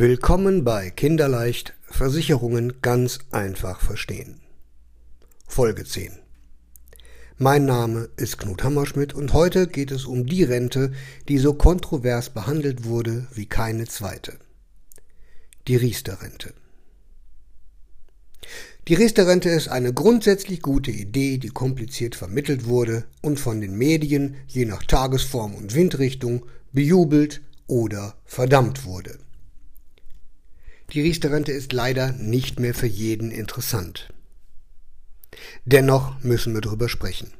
Willkommen bei Kinderleicht Versicherungen ganz einfach verstehen. Folge 10. Mein Name ist Knut Hammerschmidt und heute geht es um die Rente, die so kontrovers behandelt wurde wie keine zweite. Die Riester-Rente. Die Riester-Rente ist eine grundsätzlich gute Idee, die kompliziert vermittelt wurde und von den Medien je nach Tagesform und Windrichtung bejubelt oder verdammt wurde. Die Riester-Rente ist leider nicht mehr für jeden interessant. Dennoch müssen wir darüber sprechen.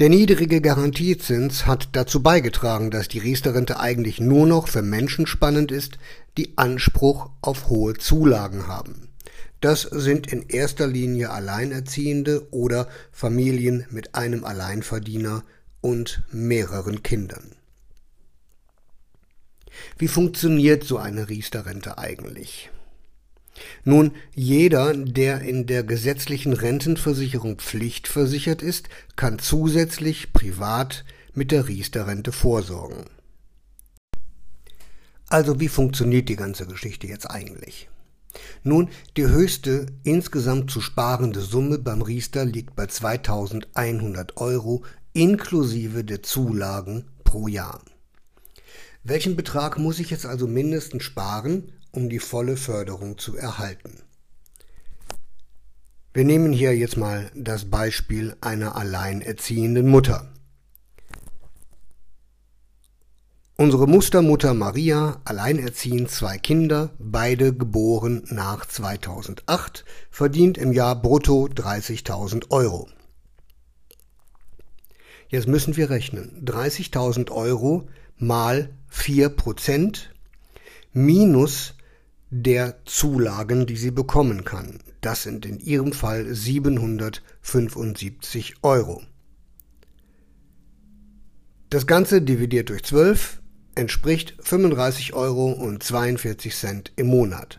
Der niedrige Garantiezins hat dazu beigetragen, dass die Riester-Rente eigentlich nur noch für Menschen spannend ist, die Anspruch auf hohe Zulagen haben. Das sind in erster Linie Alleinerziehende oder Familien mit einem Alleinverdiener und mehreren Kindern. Wie funktioniert so eine Riester-Rente eigentlich? Nun, jeder, der in der gesetzlichen Rentenversicherung pflichtversichert ist, kann zusätzlich privat mit der Riester-Rente vorsorgen. Also wie funktioniert die ganze Geschichte jetzt eigentlich? Nun, die höchste insgesamt zu sparende Summe beim Riester liegt bei 2100 Euro inklusive der Zulagen pro Jahr. Welchen Betrag muss ich jetzt also mindestens sparen, um die volle Förderung zu erhalten? Wir nehmen hier jetzt mal das Beispiel einer alleinerziehenden Mutter. Unsere Mustermutter Maria, alleinerziehend zwei Kinder, beide geboren nach 2008, verdient im Jahr brutto 30.000 Euro. Jetzt müssen wir rechnen. 30.000 Euro mal 4% minus der Zulagen, die sie bekommen kann. Das sind in ihrem Fall 775 Euro. Das Ganze dividiert durch 12 entspricht 35 Euro und 42 Cent im Monat.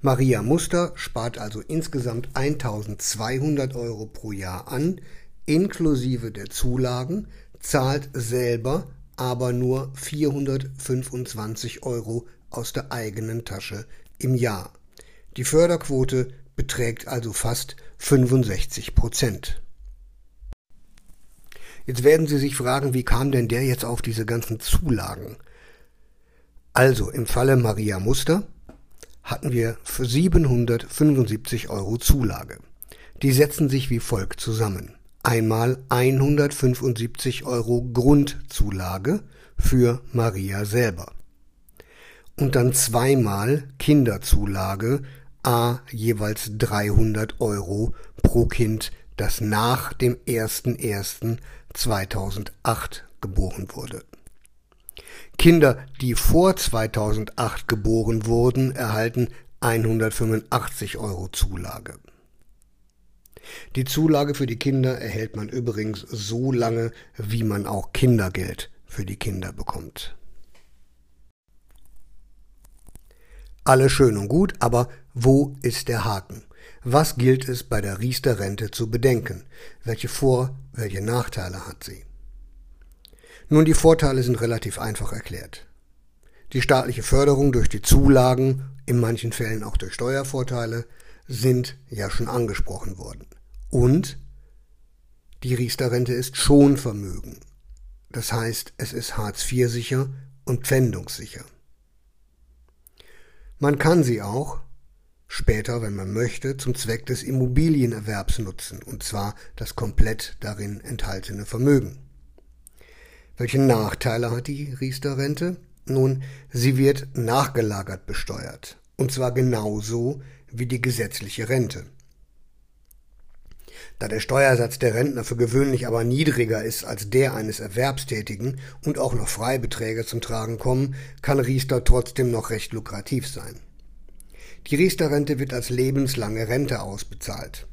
Maria Muster spart also insgesamt 1200 Euro pro Jahr an, inklusive der Zulagen, zahlt selber aber nur 425 Euro aus der eigenen Tasche im Jahr. Die Förderquote beträgt also fast 65 Prozent. Jetzt werden Sie sich fragen, wie kam denn der jetzt auf diese ganzen Zulagen? Also im Falle Maria Muster hatten wir für 775 Euro Zulage. Die setzen sich wie folgt zusammen einmal 175 Euro Grundzulage für Maria selber. Und dann zweimal Kinderzulage, a jeweils 300 Euro pro Kind, das nach dem 01.01.2008 geboren wurde. Kinder, die vor 2008 geboren wurden, erhalten 185 Euro Zulage. Die Zulage für die Kinder erhält man übrigens so lange, wie man auch Kindergeld für die Kinder bekommt. Alles schön und gut, aber wo ist der Haken? Was gilt es bei der Riester-Rente zu bedenken? Welche Vor-, welche Nachteile hat sie? Nun, die Vorteile sind relativ einfach erklärt. Die staatliche Förderung durch die Zulagen, in manchen Fällen auch durch Steuervorteile, sind ja schon angesprochen worden. Und die Riester-Rente ist Schonvermögen. Das heißt, es ist Hartz IV sicher und pfändungssicher. Man kann sie auch später, wenn man möchte, zum Zweck des Immobilienerwerbs nutzen, und zwar das komplett darin enthaltene Vermögen. Welche Nachteile hat die Riester-Rente? Nun, sie wird nachgelagert besteuert, und zwar genauso wie die gesetzliche Rente. Da der Steuersatz der Rentner für gewöhnlich aber niedriger ist als der eines Erwerbstätigen und auch noch Freibeträge zum Tragen kommen, kann Riester trotzdem noch recht lukrativ sein. Die Riester-Rente wird als lebenslange Rente ausbezahlt.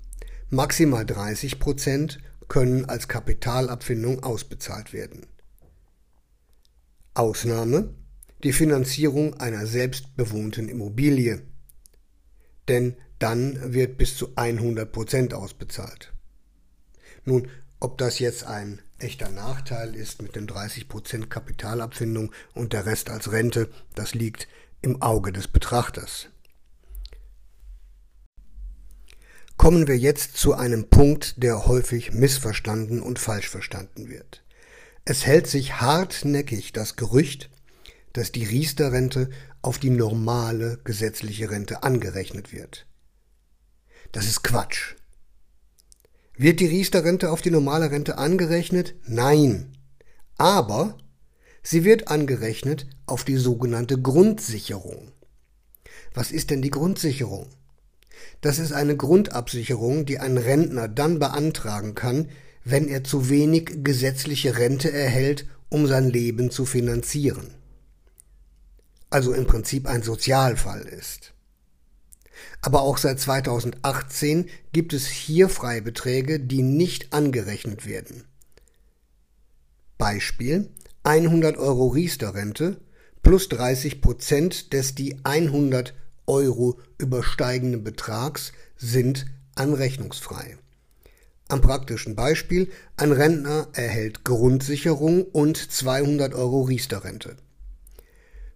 Maximal 30 Prozent können als Kapitalabfindung ausbezahlt werden. Ausnahme die Finanzierung einer selbstbewohnten Immobilie. Denn dann wird bis zu 100 Prozent ausbezahlt. Nun, ob das jetzt ein echter Nachteil ist mit den 30 Prozent Kapitalabfindung und der Rest als Rente, das liegt im Auge des Betrachters. Kommen wir jetzt zu einem Punkt, der häufig missverstanden und falsch verstanden wird. Es hält sich hartnäckig das Gerücht, dass die Riester-Rente auf die normale gesetzliche Rente angerechnet wird. Das ist Quatsch. Wird die Riester-Rente auf die normale Rente angerechnet? Nein. Aber sie wird angerechnet auf die sogenannte Grundsicherung. Was ist denn die Grundsicherung? Das ist eine Grundabsicherung, die ein Rentner dann beantragen kann, wenn er zu wenig gesetzliche Rente erhält, um sein Leben zu finanzieren. Also im Prinzip ein Sozialfall ist. Aber auch seit 2018 gibt es hier Freibeträge, die nicht angerechnet werden. Beispiel 100 Euro Riester-Rente plus 30 Prozent des die 100 Euro übersteigenden Betrags sind anrechnungsfrei. Am praktischen Beispiel, ein Rentner erhält Grundsicherung und 200 Euro Riester-Rente.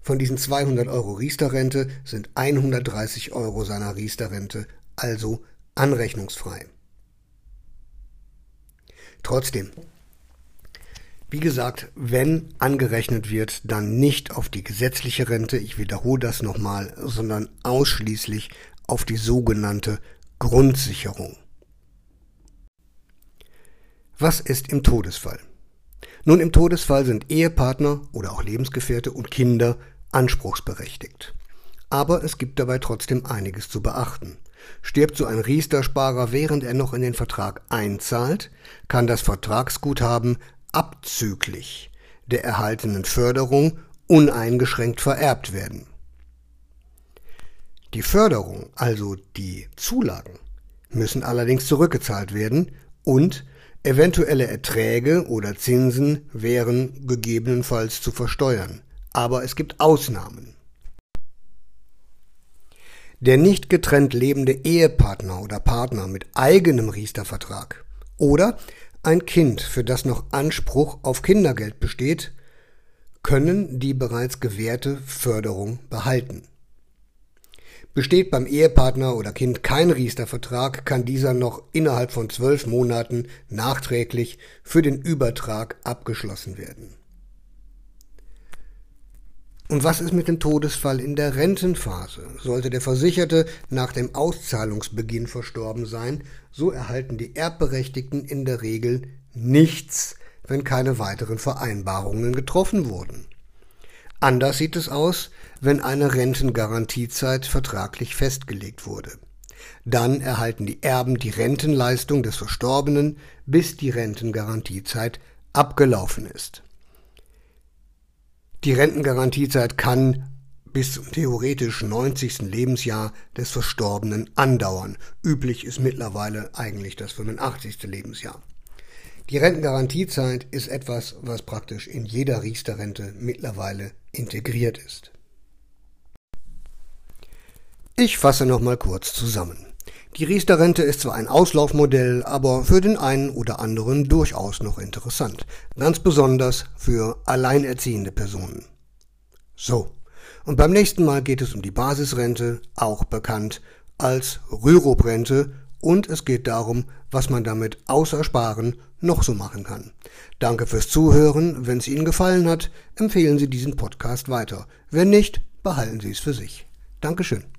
Von diesen 200 Euro Riester-Rente sind 130 Euro seiner Riester-Rente also anrechnungsfrei. Trotzdem, wie gesagt, wenn angerechnet wird, dann nicht auf die gesetzliche Rente, ich wiederhole das nochmal, sondern ausschließlich auf die sogenannte Grundsicherung. Was ist im Todesfall? Nun, im Todesfall sind Ehepartner oder auch Lebensgefährte und Kinder anspruchsberechtigt. Aber es gibt dabei trotzdem einiges zu beachten. Stirbt so ein Riester-Sparer, während er noch in den Vertrag einzahlt, kann das Vertragsguthaben abzüglich der erhaltenen Förderung uneingeschränkt vererbt werden. Die Förderung, also die Zulagen, müssen allerdings zurückgezahlt werden und eventuelle Erträge oder Zinsen wären gegebenenfalls zu versteuern. Aber es gibt Ausnahmen. Der nicht getrennt lebende Ehepartner oder Partner mit eigenem Riester-Vertrag oder ein Kind, für das noch Anspruch auf Kindergeld besteht, können die bereits gewährte Förderung behalten. Besteht beim Ehepartner oder Kind kein Riester-Vertrag, kann dieser noch innerhalb von zwölf Monaten nachträglich für den Übertrag abgeschlossen werden. Und was ist mit dem Todesfall in der Rentenphase? Sollte der Versicherte nach dem Auszahlungsbeginn verstorben sein, so erhalten die Erbberechtigten in der Regel nichts, wenn keine weiteren Vereinbarungen getroffen wurden. Anders sieht es aus, wenn eine Rentengarantiezeit vertraglich festgelegt wurde. Dann erhalten die Erben die Rentenleistung des Verstorbenen, bis die Rentengarantiezeit abgelaufen ist. Die Rentengarantiezeit kann bis zum theoretisch 90. Lebensjahr des Verstorbenen andauern. Üblich ist mittlerweile eigentlich das 85. Lebensjahr. Die Rentengarantiezeit ist etwas, was praktisch in jeder Riester-Rente mittlerweile integriert ist. Ich fasse nochmal kurz zusammen. Die Riester-Rente ist zwar ein Auslaufmodell, aber für den einen oder anderen durchaus noch interessant. Ganz besonders für alleinerziehende Personen. So. Und beim nächsten Mal geht es um die Basisrente, auch bekannt als Rürup-Rente, und es geht darum, was man damit außer Sparen noch so machen kann. Danke fürs Zuhören. Wenn es Ihnen gefallen hat, empfehlen Sie diesen Podcast weiter. Wenn nicht, behalten Sie es für sich. Dankeschön.